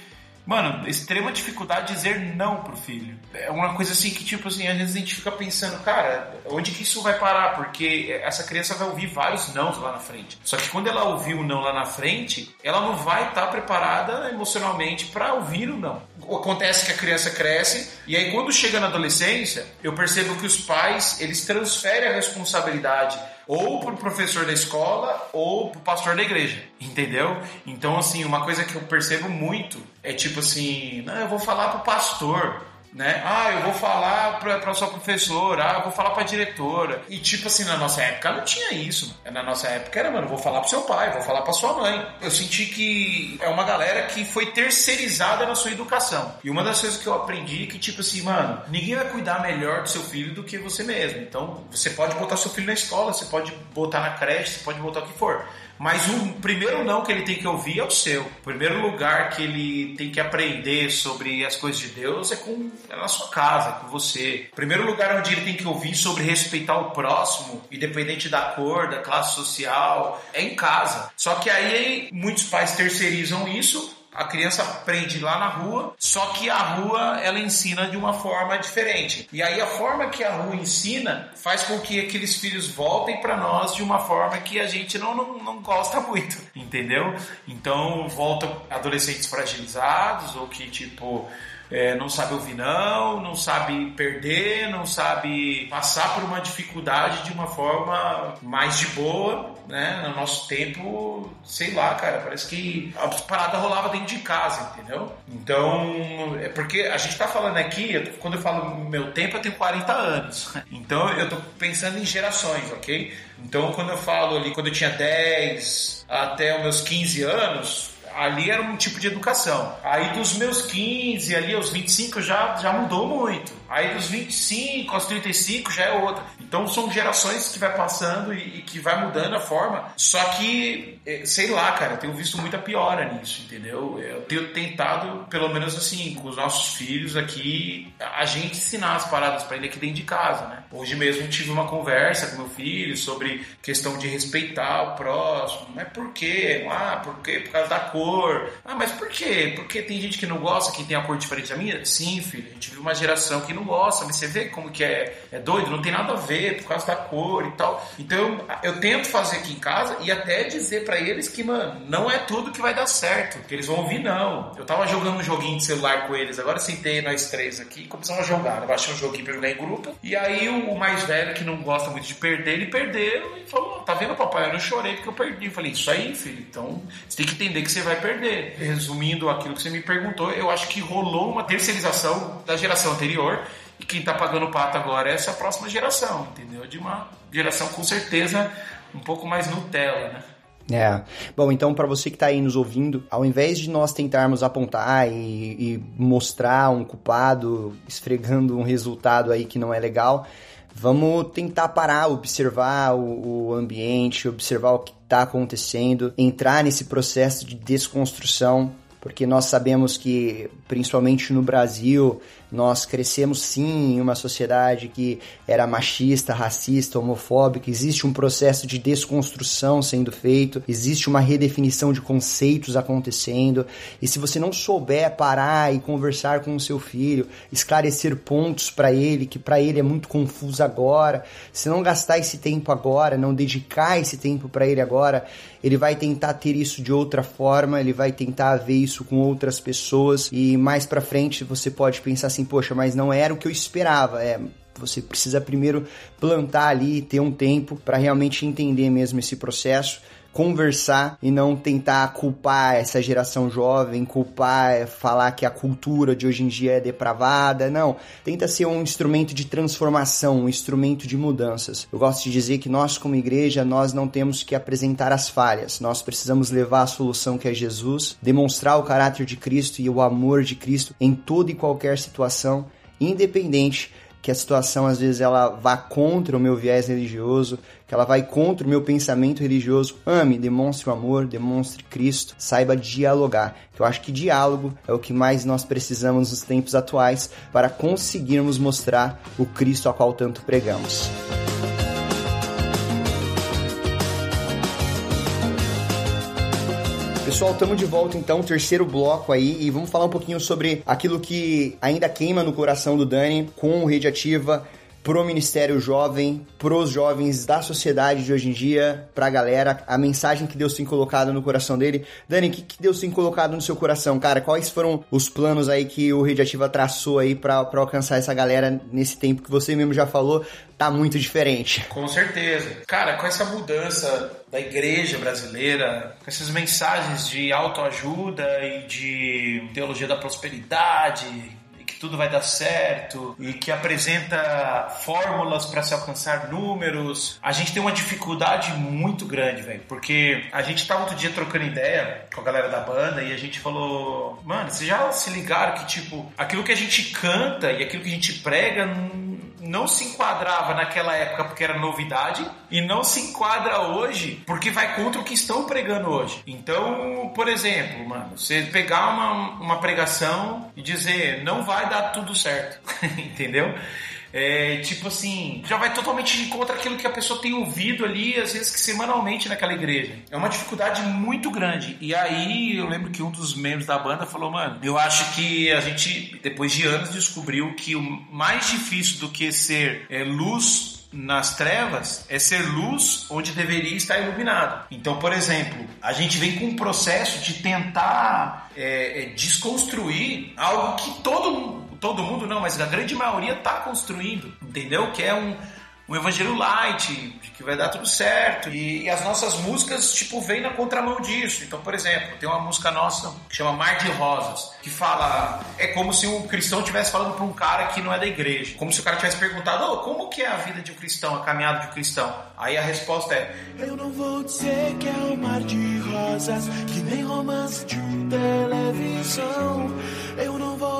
Mano, extrema dificuldade de dizer não pro filho. É uma coisa assim que, tipo assim, às vezes a gente fica pensando, cara, onde que isso vai parar? Porque essa criança vai ouvir vários nãos lá na frente. Só que quando ela ouvir o não lá na frente, ela não vai estar tá preparada emocionalmente para ouvir o não. Acontece que a criança cresce e aí quando chega na adolescência, eu percebo que os pais, eles transferem a responsabilidade ou pro professor da escola ou pro pastor da igreja, entendeu? Então, assim, uma coisa que eu percebo muito é tipo assim, não, eu vou falar pro pastor né? Ah, eu vou falar para sua professora, ah, eu vou falar para diretora. E tipo assim, na nossa época não tinha isso. Na nossa época era, mano, vou falar pro seu pai, vou falar para sua mãe. Eu senti que é uma galera que foi terceirizada na sua educação. E uma das coisas que eu aprendi é que tipo assim, mano, ninguém vai cuidar melhor do seu filho do que você mesmo. Então, você pode botar seu filho na escola, você pode botar na creche, você pode botar o que for. Mas o primeiro não que ele tem que ouvir é o seu. O primeiro lugar que ele tem que aprender sobre as coisas de Deus é, com, é na sua casa, com você. O primeiro lugar onde ele tem que ouvir sobre respeitar o próximo, independente da cor, da classe social, é em casa. Só que aí muitos pais terceirizam isso a criança aprende lá na rua, só que a rua ela ensina de uma forma diferente. E aí a forma que a rua ensina faz com que aqueles filhos voltem para nós de uma forma que a gente não, não, não gosta muito, *laughs* entendeu? Então voltam adolescentes fragilizados ou que tipo é, não sabe ouvir não, não sabe perder, não sabe passar por uma dificuldade de uma forma mais de boa, né? No nosso tempo, sei lá, cara, parece que a parada rolava dentro de casa, entendeu? Então, é porque a gente tá falando aqui, quando eu falo meu tempo, eu tenho 40 anos. *laughs* Então, eu tô pensando em gerações, ok? Então, quando eu falo ali, quando eu tinha 10 até os meus 15 anos, ali era um tipo de educação. Aí dos meus 15 ali aos 25 já, já mudou muito. Aí dos 25 aos 35 já é outra. Então são gerações que vai passando e, e que vai mudando a forma. Só que, é, sei lá, cara, eu tenho visto muita piora nisso, entendeu? Eu tenho tentado, pelo menos assim, com os nossos filhos aqui, a gente ensinar as paradas para ele aqui dentro de casa, né? Hoje mesmo tive uma conversa com meu filho sobre questão de respeitar o próximo. Mas por quê? Ah, por quê? Por causa da cor. Ah, mas por quê? Porque tem gente que não gosta, que tem a cor diferente da minha? Sim, filho. A gente vive uma geração que não gosta, mas você vê como que é, é doido, não tem nada a ver por causa da cor e tal. Então eu, tento fazer aqui em casa e até dizer para eles que, mano, não é tudo que vai dar certo. Que eles vão ouvir, não. Eu tava jogando um joguinho de celular com eles, agora sentei nós três aqui e começamos a jogar. Eu baixei um joguinho pra jogar em grupo. E aí o, o mais velho, que não gosta muito de perder, ele perdeu e falou: tá vendo, papai? Eu não chorei porque eu perdi. Eu falei, isso aí, filho. Então você tem que entender que você vai perder. Resumindo aquilo que você me perguntou, eu acho que rolou uma terceirização da geração anterior e quem está pagando o pato agora é essa próxima geração, entendeu? De uma geração com certeza um pouco mais Nutella, né? É. Bom, então para você que está aí nos ouvindo, ao invés de nós tentarmos apontar e, e, mostrar um culpado esfregando um resultado aí que não é legal, vamos tentar parar, observar o, o ambiente, observar o que está acontecendo, entrar nesse processo de desconstrução, porque nós sabemos que, principalmente no Brasil, nós crescemos sim em uma sociedade que era machista, racista, homofóbica. Existe um processo de desconstrução sendo feito, existe uma redefinição de conceitos acontecendo. E se você não souber parar e conversar com o seu filho, esclarecer pontos para ele que para ele é muito confuso agora, se não gastar esse tempo agora, não dedicar esse tempo para ele agora, ele vai tentar ter isso de outra forma, ele vai tentar ver isso com outras pessoas e mais para frente você pode pensar assim, poxa, mas não era o que eu esperava. É, você precisa primeiro plantar ali, ter um tempo para realmente entender mesmo esse processo conversar e não tentar culpar essa geração jovem, culpar, falar que a cultura de hoje em dia é depravada. Não, tenta ser um instrumento de transformação, um instrumento de mudanças. Eu gosto de dizer que nós como igreja, nós não temos que apresentar as falhas. Nós precisamos levar a solução que é Jesus, demonstrar o caráter de Cristo e o amor de Cristo em toda e qualquer situação, independente que a situação às vezes ela vá contra o meu viés religioso, que ela vai contra o meu pensamento religioso. Ame, demonstre o amor, demonstre Cristo, saiba dialogar. Eu acho que diálogo é o que mais nós precisamos nos tempos atuais para conseguirmos mostrar o Cristo a qual tanto pregamos. Pessoal, estamos de volta então, terceiro bloco aí, e vamos falar um pouquinho sobre aquilo que ainda queima no coração do Dani com o Rede Ativa pro Ministério Jovem, pros jovens da sociedade de hoje em dia, pra galera, a mensagem que Deus tem colocado no coração dele. Dani, o que, que Deus tem colocado no seu coração, cara? Quais foram os planos aí que o Rede Ativa traçou aí pra, pra alcançar essa galera nesse tempo que você mesmo já falou, tá muito diferente? Com certeza. Cara, com essa mudança da igreja brasileira, com essas mensagens de autoajuda e de teologia da prosperidade, que tudo vai dar certo e que apresenta fórmulas para se alcançar números. A gente tem uma dificuldade muito grande, velho, porque a gente tava outro dia trocando ideia com a galera da banda e a gente falou, mano, vocês já se ligaram que tipo, aquilo que a gente canta e aquilo que a gente prega não se enquadrava naquela época porque era novidade e não se enquadra hoje porque vai contra o que estão pregando hoje. Então, por exemplo, mano, você pegar uma, uma pregação e dizer não vai dar tudo certo, *laughs* entendeu? É, tipo assim, já vai totalmente de contra aquilo que a pessoa tem ouvido ali, às vezes que semanalmente naquela igreja. É uma dificuldade muito grande. E aí eu lembro que um dos membros da banda falou, mano, eu acho que a gente, depois de anos, descobriu que o mais difícil do que ser é, luz nas trevas é ser luz onde deveria estar iluminado. Então, por exemplo, a gente vem com um processo de tentar é, é, desconstruir algo que todo mundo todo mundo não, mas a grande maioria está construindo, entendeu? Que é um, um evangelho light, que vai dar tudo certo. E, e, as nossas músicas, tipo, vêm na contramão disso. Então, por exemplo, tem uma música nossa que chama Mar de Rosas, que fala. É como se um cristão estivesse falando para um cara que não é da igreja. Como se o cara tivesse perguntado: oh, como que é a vida de um cristão, a caminhada de um cristão? Aí a resposta é: Eu não vou dizer que é um mar de rosas, que nem romance de televisão. Eu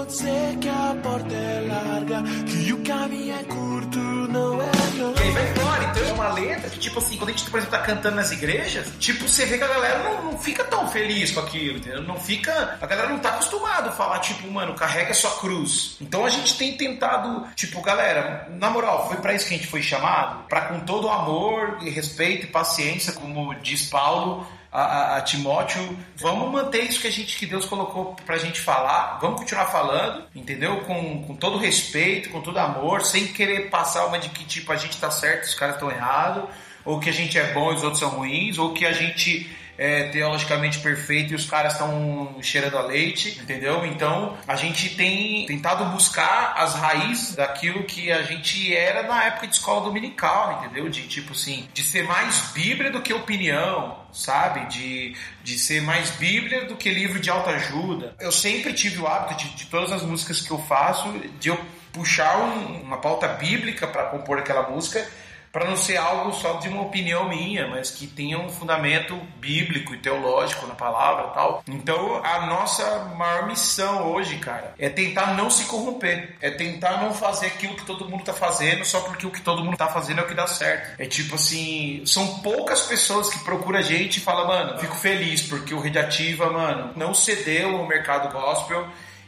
dizer que a porta é larga, que o caminho é curto, não é não. E aí vai embora. Então é uma letra que, tipo assim, quando a gente, por exemplo, tá cantando nas igrejas, tipo, você vê que a galera não, não fica tão feliz com aquilo, entendeu? Não fica. A galera não tá acostumada a falar, tipo, mano, carrega sua cruz. Então a gente tem tentado, tipo, galera, na moral, foi para isso que a gente foi chamado, para com todo amor e respeito e paciência, como diz Paulo, a, a, Timóteo, vamos manter isso que a gente que Deus colocou pra gente falar, vamos continuar falando, entendeu? Com, com todo respeito, com todo amor, sem querer passar uma de que tipo a gente tá certo, os caras estão errados, ou que a gente é bom e os outros são ruins, ou que a gente é, teologicamente perfeito e os caras estão cheirando a leite, entendeu? Então a gente tem tentado buscar as raízes daquilo que a gente era na época de escola dominical, entendeu? De tipo assim, de ser mais Bíblia do que opinião, sabe? De, de ser mais Bíblia do que livro de autoajuda. Eu sempre tive o hábito de, de todas as músicas que eu faço, de eu puxar um, uma pauta bíblica para compor aquela música para não ser algo só de uma opinião minha, mas que tenha um fundamento bíblico e teológico na palavra tal. Então, a nossa maior missão hoje, cara, é tentar não se corromper, é tentar não fazer aquilo que todo mundo tá fazendo só porque o que todo mundo tá fazendo é o que dá certo. É tipo assim, são poucas pessoas que procuram a gente e falam, mano, fico feliz porque o Radiativa, mano, não cedeu ao mercado gospel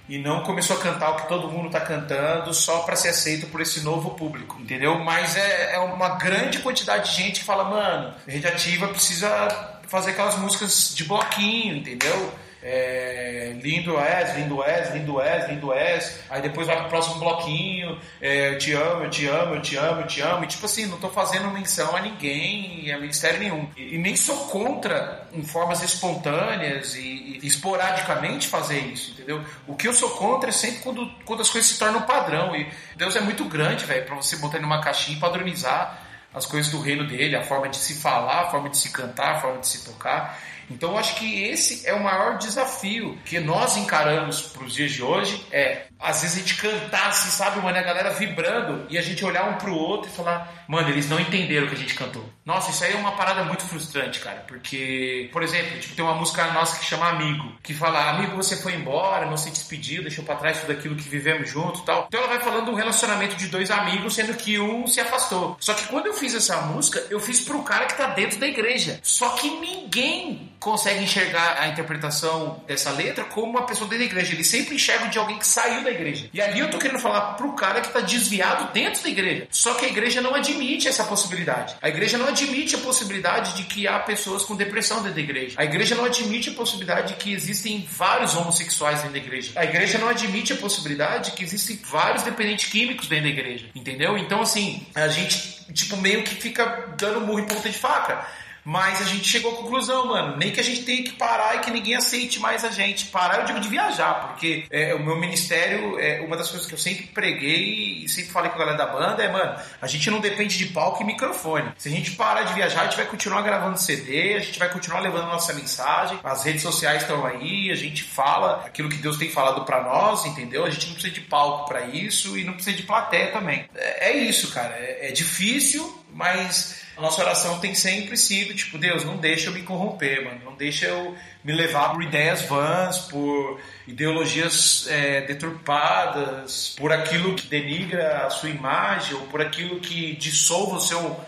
e não começou a cantar o que todo mundo está cantando só para ser aceito por esse novo público, entendeu? Mas é, é uma grande quantidade de gente que fala, mano, Rede Ativa precisa fazer aquelas músicas de bloquinho, entendeu? É, lindo és, lindo és, lindo és, lindo és, aí depois vai pro próximo bloquinho, é, eu te amo, eu te amo, eu te amo, eu te amo, e tipo assim, não tô fazendo menção a ninguém, a ministério nenhum, e, e nem sou contra em formas espontâneas e, e, esporadicamente fazer isso, entendeu? O que eu sou contra é sempre quando, quando as coisas se tornam padrão, e Deus é muito grande, velho, pra você botar numa caixinha e padronizar as coisas do reino dele, a forma de se falar, a forma de se cantar, a forma de se tocar. Então acho que esse é o maior desafio que nós encaramos para os dias de hoje é às vezes a gente cantasse, sabe, mano, a galera vibrando e a gente olhar um pro outro e falar, mano, eles não entenderam o que a gente cantou. Nossa, isso aí é uma parada muito frustrante, cara, porque, por exemplo, tipo, tem uma música nossa que chama Amigo, que fala, amigo, você foi embora, não se despediu, deixou para trás tudo aquilo que vivemos junto tal. Então ela vai falando do relacionamento de dois amigos, sendo que um se afastou. Só que quando eu fiz essa música, eu fiz pro cara que tá dentro da igreja. Só que ninguém consegue enxergar a interpretação dessa letra como uma pessoa dentro da igreja. Ele sempre enxerga de alguém que saiu da igreja. E ali eu tô querendo falar pro cara que tá desviado dentro da igreja. Só que a igreja não admite essa possibilidade. A igreja não admite a possibilidade de que há pessoas com depressão dentro da igreja. A igreja não admite a possibilidade de que existem vários homossexuais dentro da igreja. A igreja não admite a possibilidade de que existem vários dependentes químicos dentro da igreja. Entendeu? Então, assim, a gente, tipo, meio que fica dando murro em ponta de faca. Mas a gente chegou à conclusão, mano, nem que a gente tenha que parar e que ninguém aceite mais a gente. Parar, eu digo de viajar, porque é, o meu ministério, é uma das coisas que eu sempre preguei e sempre falei com a galera da banda é, mano, a gente não depende de palco e microfone. Se a gente parar de viajar, a gente vai continuar gravando CD, a gente vai continuar levando nossa mensagem, as redes sociais estão aí, a gente fala aquilo que Deus tem falado para nós, entendeu? A gente não precisa de palco para isso e não precisa de plateia também. É, é isso, cara. É, é difícil, mas a nossa oração tem sempre sido, tipo, Deus, não deixa eu me corromper, mano. Não deixa eu me levar por ideias vãs, por ideologias é, deturpadas, por aquilo que denigra a sua imagem, ou por aquilo que dissolva o seu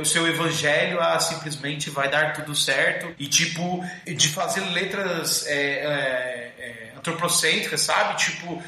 o seu evangelho a simplesmente vai dar tudo certo e tipo de fazer letras é, é, é antropocêntricas, sabe? Tipo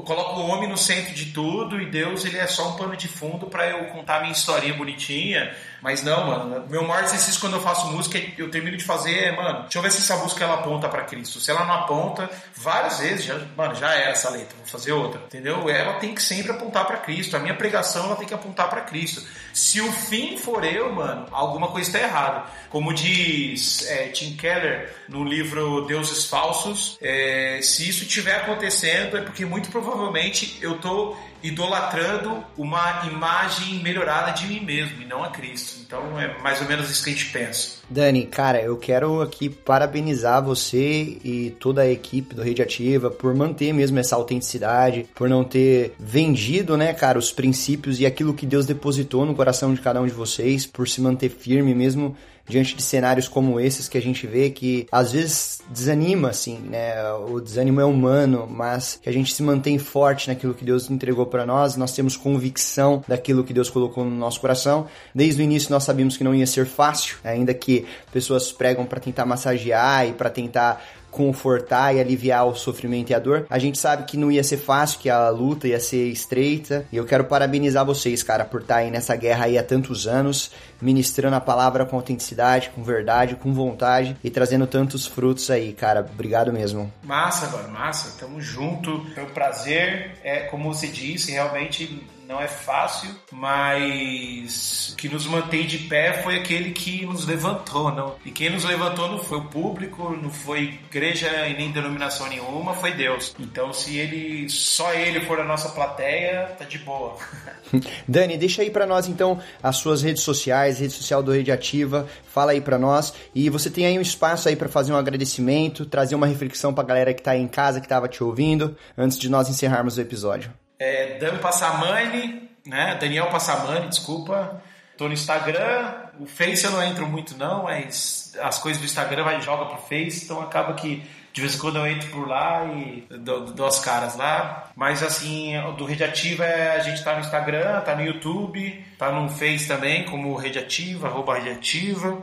coloco o homem no centro de tudo e Deus ele é só um pano de fundo para eu contar minha historinha bonitinha. Mas não, mano, meu maior exercício quando eu faço música, eu termino de fazer é, mano, deixa eu ver se essa música ela aponta para Cristo. Se ela não aponta, várias vezes, já, mano, já era essa letra, vou fazer outra, entendeu? Ela tem que sempre apontar para Cristo. A minha pregação ela tem que apontar para Cristo. Se o fim for eu, mano, alguma coisa está errada. Como diz é, Tim Keller no livro Deuses Falsos, é, se isso estiver acontecendo é porque muito provavelmente eu tô idolatrando uma imagem melhorada de mim mesmo e não a Cristo. Então é mais ou menos isso que a gente pensa. Dani, cara, eu quero aqui parabenizar você e toda a equipe do Rede Ativa por manter mesmo essa autenticidade, por não ter vendido, né, cara, os princípios e aquilo que Deus depositou no coração de cada um de vocês, por se manter firme mesmo diante de cenários como esses que a gente vê que às vezes desanima, assim, né? O desânimo é humano, mas que a gente se mantém forte naquilo que Deus entregou para nós, nós temos convicção daquilo que Deus colocou no nosso coração. Desde o início nós sabíamos que não ia ser fácil, ainda que pessoas pregam para tentar massagear e para tentar confortar e aliviar o sofrimento e a dor. A gente sabe que não ia ser fácil, que a luta ia ser estreita. E eu quero parabenizar vocês, cara, por estar aí nessa guerra aí há tantos anos, ministrando a palavra com autenticidade, com verdade, com vontade e trazendo tantos frutos aí, cara. Obrigado mesmo. Massa, mano, massa. Tamo junto. Foi um prazer. É, como você disse, realmente não é fácil, mas o que nos mantém de pé foi aquele que nos levantou, não? E quem nos levantou não foi o público, não foi igreja e nem denominação nenhuma, foi Deus. Então, se ele só ele for a nossa plateia, tá de boa. *laughs* Dani, deixa aí para nós então as suas redes sociais, rede social do Rede Ativa, fala aí para nós e você tem aí um espaço aí para fazer um agradecimento, trazer uma reflexão para galera que tá aí em casa que tava te ouvindo, antes de nós encerrarmos o episódio é, Dan Passamani, né? Daniel Passamani, desculpa. Tô no Instagram, o Face eu não entro muito não, mas as coisas do Instagram vai joga pro Face, então acaba que de vez em quando eu entro por lá e dou, dou as caras lá. Mas assim, do Rede Ativa é, a gente tá no Instagram, tá no YouTube, tá no Face também, como Rede Ativa, arroba Rede Ativa.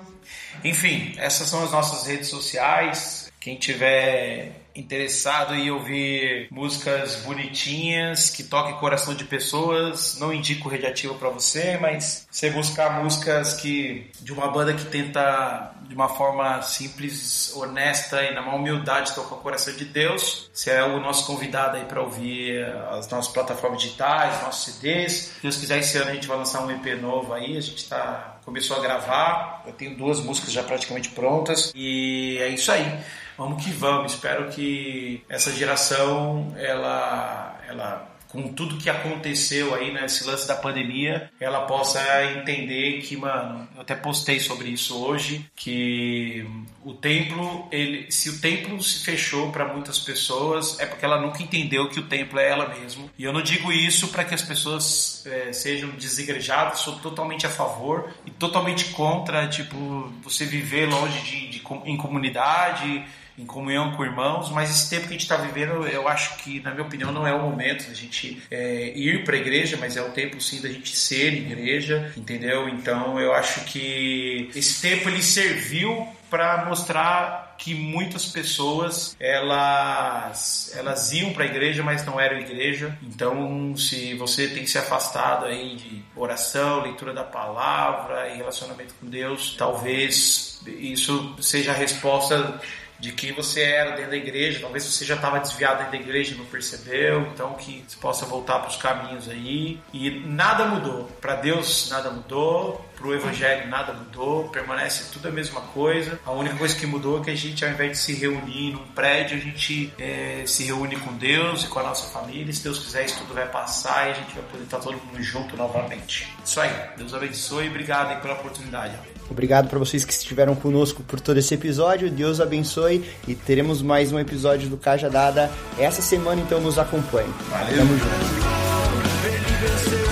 Enfim, essas são as nossas redes sociais. Quem tiver interessado em ouvir músicas bonitinhas que toquem coração de pessoas, não indico Radiativa para você, mas você buscar músicas que de uma banda que tenta de uma forma simples, honesta e na maior humildade tocar o coração de Deus, você é o nosso convidado aí para ouvir as nossas plataformas digitais, nossos CDs. Se Deus quiser esse ano a gente vai lançar um EP novo aí, a gente tá começou a gravar, eu tenho duas músicas já praticamente prontas. E é isso aí vamos que vamos. Espero que essa geração, ela, ela com tudo que aconteceu aí nesse né, lance da pandemia, ela possa entender que, mano, eu até postei sobre isso hoje, que o templo, ele, se o templo se fechou para muitas pessoas, é porque ela nunca entendeu que o templo é ela mesma. E eu não digo isso para que as pessoas é, sejam desigrejadas, sou totalmente a favor e totalmente contra, tipo, você viver longe de, de em comunidade, em comunhão com irmãos, mas esse tempo que a gente está vivendo, eu acho que, na minha opinião, não é o momento da gente é, ir para a igreja, mas é o tempo sim da gente ser igreja, entendeu? Então eu acho que esse tempo ele serviu para mostrar que muitas pessoas elas elas iam para a igreja, mas não eram igreja. Então, se você tem se afastado aí de oração, leitura da palavra e relacionamento com Deus, talvez isso seja a resposta de quem você era dentro da igreja, talvez você já estava desviado dentro da igreja e não percebeu, então que você possa voltar para os caminhos aí. E nada mudou. Para Deus nada mudou, para o Evangelho nada mudou, permanece tudo a mesma coisa. A única coisa que mudou é que a gente, ao invés de se reunir num prédio, a gente é, se reúne com Deus e com a nossa família. Se Deus quiser, isso tudo vai passar e a gente vai poder estar todo mundo junto novamente. Isso aí. Deus abençoe e obrigado aí pela oportunidade. Obrigado para vocês que estiveram conosco por todo esse episódio. Deus abençoe e teremos mais um episódio do Caja Dada essa semana, então nos acompanhe. Valeu. Tamo junto.